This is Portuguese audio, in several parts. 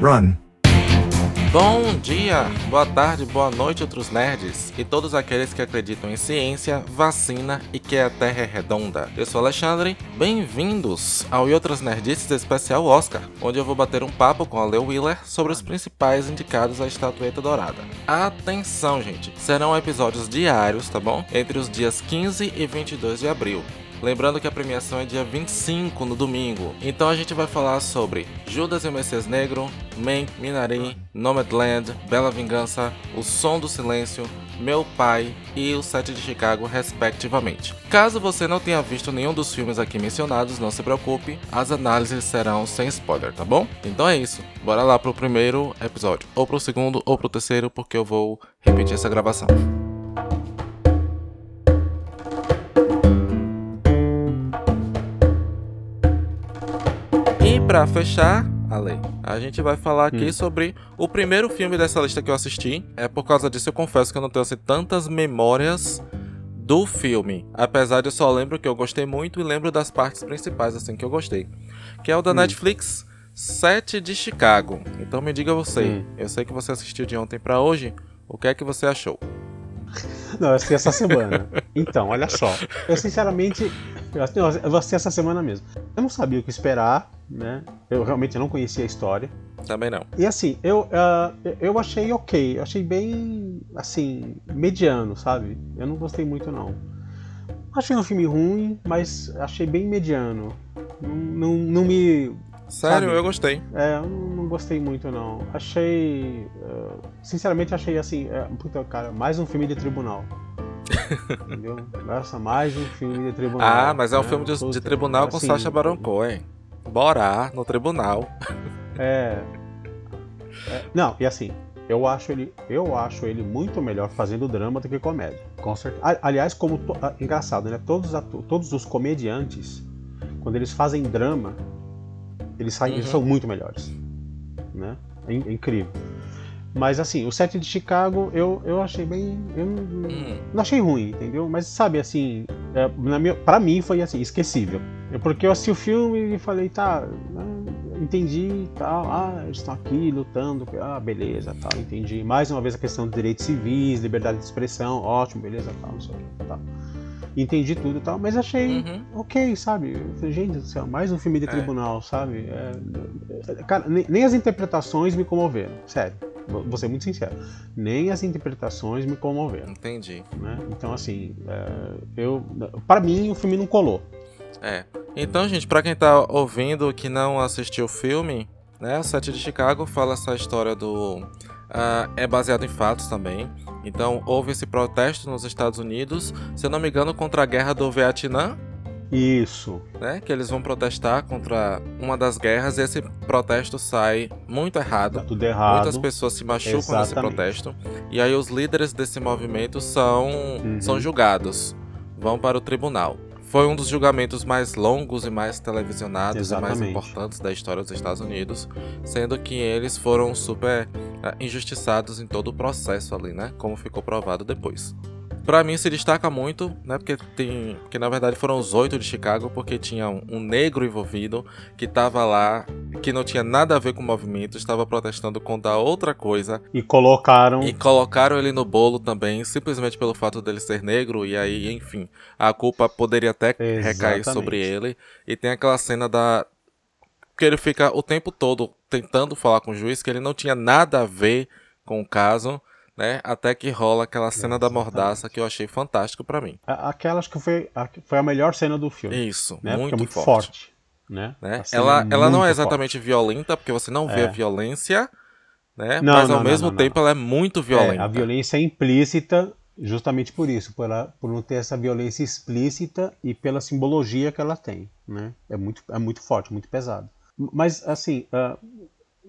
Run. Bom dia, boa tarde, boa noite, outros nerds e todos aqueles que acreditam em ciência, vacina e que a Terra é redonda. Eu sou Alexandre, bem-vindos ao E Outras Nerdices Especial Oscar, onde eu vou bater um papo com a Leo Wheeler sobre os principais indicados à estatueta dourada. Atenção, gente, serão episódios diários, tá bom? Entre os dias 15 e 22 de abril. Lembrando que a premiação é dia 25 no domingo. Então a gente vai falar sobre Judas e o Messias Negro, Man, Minari, Nomadland, Bela Vingança, O Som do Silêncio, Meu Pai e O Sete de Chicago, respectivamente. Caso você não tenha visto nenhum dos filmes aqui mencionados, não se preocupe, as análises serão sem spoiler, tá bom? Então é isso, bora lá pro primeiro episódio, ou pro segundo ou pro terceiro, porque eu vou repetir essa gravação. E pra fechar, Ale, a gente vai falar aqui Hum. sobre o primeiro filme dessa lista que eu assisti. É por causa disso eu confesso que eu não tenho assim, tantas memórias do filme. Apesar de eu só lembro que eu gostei muito e lembro das partes principais assim que eu gostei. Que é o da Netflix, Sete de Chicago. Então me diga você, Hum. eu sei que você assistiu de ontem pra hoje, o que é que você achou? Não, eu assisti essa semana. Então, olha só. Eu sinceramente. Eu assisti, eu assisti essa semana mesmo. Eu não sabia o que esperar, né? Eu realmente não conhecia a história. Também não. E assim, eu, ah, eu achei ok. Eu achei bem, assim, mediano, sabe? Eu não gostei muito, não. Achei um filme ruim, mas achei bem mediano. Não, não, não me. Sério, Sabe? eu gostei. É, eu não, gostei muito, não. Achei. ah, sinceramente, achei assim. é, puta, cara, mais um filme de tribunal. Entendeu? Nossa, mais um filme de tribunal. Ah, mas é um né? filme de, de Puta, tribunal com assim, Sacha Baron Cohen. Bora no tribunal. É, é, Não, e assim, eu acho ele, eu acho ele muito melhor fazendo drama do que comédia. Com certeza. Aliás, como to- engraçado, né? Todos, os atu- todos os comediantes, quando eles fazem drama, eles, saem, eles Uhum. são muito melhores, né? É, in- é incrível. Mas assim, o set de Chicago eu, eu achei bem, eu não, Hum. não achei ruim, entendeu? Mas sabe assim, é, na minha, pra mim foi assim, esquecível. É Porque eu assisti o filme e falei, tá, ah, entendi e tal, ah, eles estão aqui lutando, ah, beleza, tal, entendi. Mais uma vez a questão de direitos civis, liberdade de expressão, ótimo, beleza, tal, não sei o que, tal. Entendi tudo e tal, mas achei Uhum. ok, sabe? Eu Gente do céu, mais um filme de É. tribunal, sabe? É, é, cara, nem, nem as interpretações me comoveram, sério. Vou ser muito sincero. Nem as interpretações me comoveram Entendi. né? Então, assim, é, eu, para mim o filme não colou. É. Então, gente, pra quem tá ouvindo que não assistiu o filme, né? O Sete de Chicago fala essa história do. ah, é baseado em fatos também. Então, houve esse protesto nos Estados Unidos, se eu não me engano, contra a guerra do Vietnã, Isso, né? Que eles vão protestar contra uma das guerras e esse protesto sai muito tá errado. tudo errado. Muitas pessoas se machucam nesse Exatamente. protesto. E aí os líderes desse movimento são, Uhum. são julgados. Vão para o tribunal. Foi um dos julgamentos mais longos e mais televisionados e mais Exatamente. importantes da história dos Estados Unidos, sendo que eles foram super ah, injustiçados em todo o processo ali, né? Como ficou provado depois. Pra mim se destaca muito, né? Porque tem. Que na verdade foram os oito de Chicago, porque tinha um, um negro envolvido que tava lá, que não tinha nada a ver com o movimento, estava protestando contra outra coisa. E colocaram. E colocaram ele no bolo também, simplesmente pelo fato dele ser negro, e aí, enfim, a culpa poderia até recair Exatamente. sobre ele. E tem aquela cena da. que ele fica o tempo todo tentando falar com o juiz que ele não tinha nada a ver com o caso, né? Até que rola aquela cena da Exatamente. mordaça que eu achei fantástico pra mim. a- Aquela acho que foi a, foi a melhor cena do filme. Isso, né? Porque muito, é muito forte. forte. né? né? Ela, é ela não é exatamente violenta, porque você não vê É. a violência, né? Não, Mas ao não, mesmo não, tempo ela é muito forte. É, violenta. a violência é implícita justamente por isso, por, ela, por não ter essa violência explícita e pela simbologia que ela tem, né? É muito, é muito forte, muito pesado. Mas, assim, ah,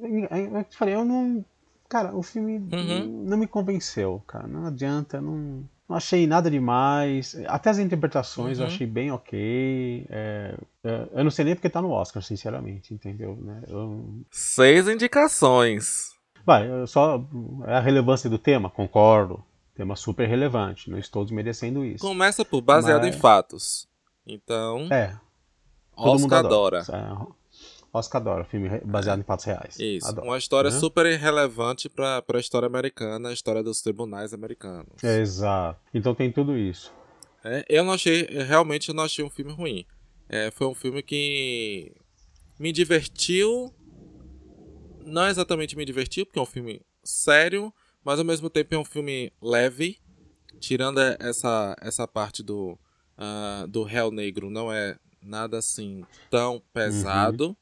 eu te falei, eu não... Cara, o filme Uhum. não me convenceu, cara. Não adianta, não, não achei nada demais. Até as interpretações eu Uhum. achei bem ok. É, é, eu não sei nem porque tá no Oscar, sinceramente, entendeu? Né? Eu- Seis indicações. Vai, eu só é a relevância do tema, concordo. Tema super relevante, não estou desmerecendo isso. Começa por baseado Mas- em fatos. Então, É, todo mundo Oscar adora. É, Oscar adora filme baseado em fatos reais. Isso. Adoro, Uma história né? super relevante para a história americana, a história dos tribunais americanos. Exato. Então tem tudo isso. É, eu não achei, realmente eu não achei um filme ruim. É, foi um filme que me divertiu. Não exatamente me divertiu, porque é um filme sério, mas ao mesmo tempo é um filme leve. Tirando essa, essa parte do, uh, do réu negro, não é nada assim tão pesado,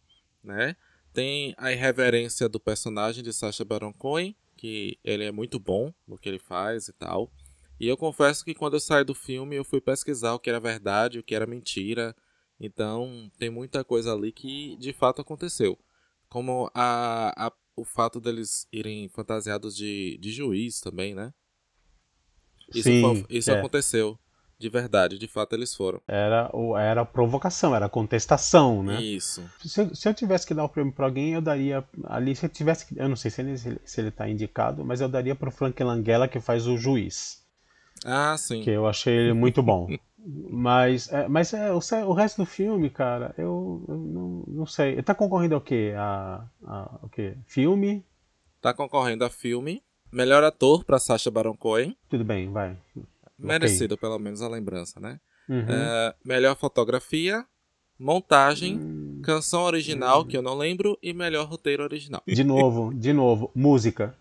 né? Tem a irreverência do personagem de Sacha Baron Cohen, que ele é muito bom no que ele faz e tal. E eu confesso que quando eu saí do filme, eu fui pesquisar o que era verdade, o que era mentira. Então, tem muita coisa ali que de fato aconteceu. Como a, a o fato deles irem fantasiados de, de juiz também, né? Isso, Sim, isso é. aconteceu. De verdade, de fato eles foram. Era, era provocação, era contestação, né? Isso. Se eu, se eu tivesse que dar o prêmio pra alguém, eu daria. Ali, se eu tivesse que. Eu não sei se ele, se ele tá indicado, mas eu daria pro Frank Langella, que faz o juiz. Ah, sim. Que eu achei ele muito bom. mas é, mas é, o, o resto do filme, cara, eu, eu não, não sei. Ele tá concorrendo ao quê? A, a, o quê? Filme? Tá concorrendo a filme. Melhor ator pra Sacha Baron Cohen. Tudo bem, vai. Merecido, pelo menos, a lembrança, né? Uhum. É, melhor fotografia. Montagem. Hum, Canção original, que eu não lembro. E melhor roteiro original. De novo, de novo, música.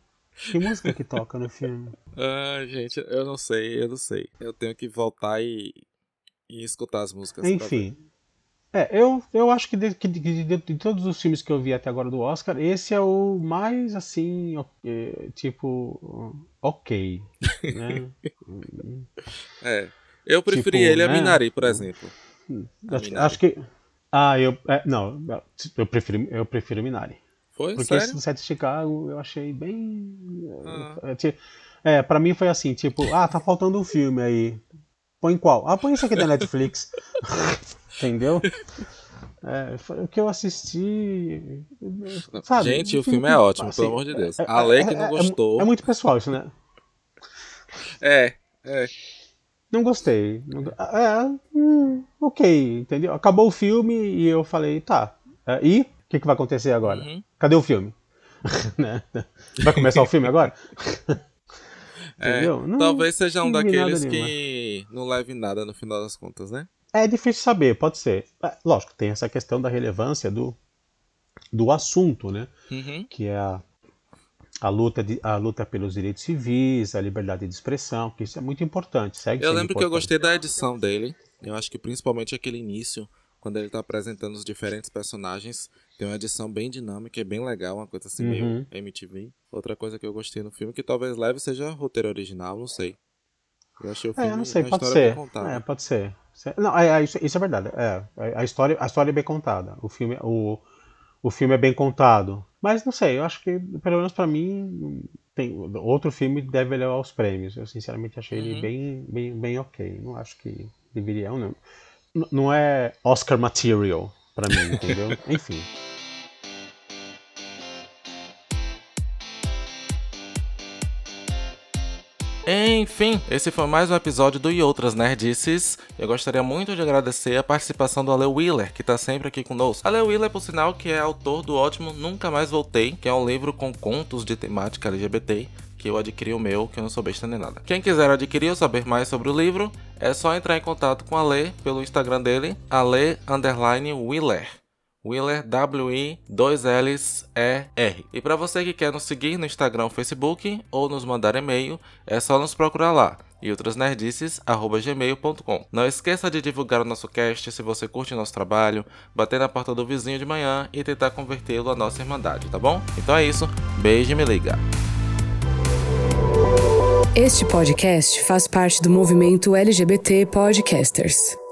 Que música que toca no filme? Ah, gente, eu não sei, eu não sei. Eu tenho que voltar e, e escutar as músicas. Enfim. É, eu, eu acho que de, que de- de- de- todos os filmes que eu vi até agora do Oscar, esse é o mais assim, é, tipo, ok. Né? É. Eu preferi Tipo, ele a né? Minari, por exemplo. acho, Minari. acho que. Ah, eu. é, não, eu prefiro, eu prefiro Minari. Foi? Porque Sério? esse do set de Chicago eu achei bem. Ah. É, é, pra mim foi assim, tipo, ah, tá faltando um filme aí. Põe qual? Ah, põe esse aqui da Netflix. Entendeu? É, foi o que eu assisti. Sabe? Gente, o filme é ótimo, pelo amor de Deus. A Lei que não gostou. É, muito pessoal isso, né? É, é. Não gostei. Não É, hum, ok, entendeu? Acabou o filme e eu falei, tá. é, e? O que, que vai acontecer agora? Uhum. Cadê o filme? Né? Vai começar o filme agora? É, Entendeu? Não- talvez seja um daqueles nenhuma. que não leve nada no final das contas, né? É difícil saber, pode ser. É, lógico, tem essa questão da relevância do, do assunto, né? Uhum. Que é a, a, luta de, a luta pelos direitos civis, a liberdade de expressão, que isso é muito importante. Segue Eu lembro que eu importante. gostei da edição dele. Eu acho que principalmente aquele início, quando ele tá apresentando os diferentes personagens, tem uma edição bem dinâmica e bem legal, uma coisa assim Uhum. meio MTV. Outra coisa que eu gostei no filme, que talvez leve seja roteiro original, não sei. Eu achei o filme É, não sei, pode ser. É, pode ser. Não, é, é, isso, isso é verdade. É, a, história, a história é bem contada. O filme, o, o filme é bem contado. Mas não sei, eu acho que, pelo menos pra mim, tem, outro filme deve levar os prêmios. Eu sinceramente achei ele Uhum. bem, bem, bem ok. Não acho que deveria. Não, não é Oscar material pra mim, entendeu? Enfim. Enfim, esse foi mais um episódio do E Outras Nerdices. Eu gostaria muito de agradecer a participação do Ale Wheeler, que tá sempre aqui conosco. Ale Wheeler, por sinal, que é autor do ótimo Nunca Mais Voltei, que é um livro com contos de temática LGBT, que eu adquiri o meu, que eu não sou besta nem nada. Quem quiser adquirir ou saber mais sobre o livro, é só entrar em contato com a Ale pelo Instagram dele, Ale underline Wheeler. Wheeler W-I 2 L's E R. Para você que quer nos seguir no Instagram Facebook ou nos mandar e-mail, é só nos procurar lá. E outras nerdices@gmail.com. Não esqueça de divulgar o nosso cast se você curte o nosso trabalho, bater na porta do vizinho de manhã e tentar convertê-lo à nossa irmandade, tá bom? Então é isso. Beijo e me liga. Este podcast faz parte do movimento LGBT Podcasters.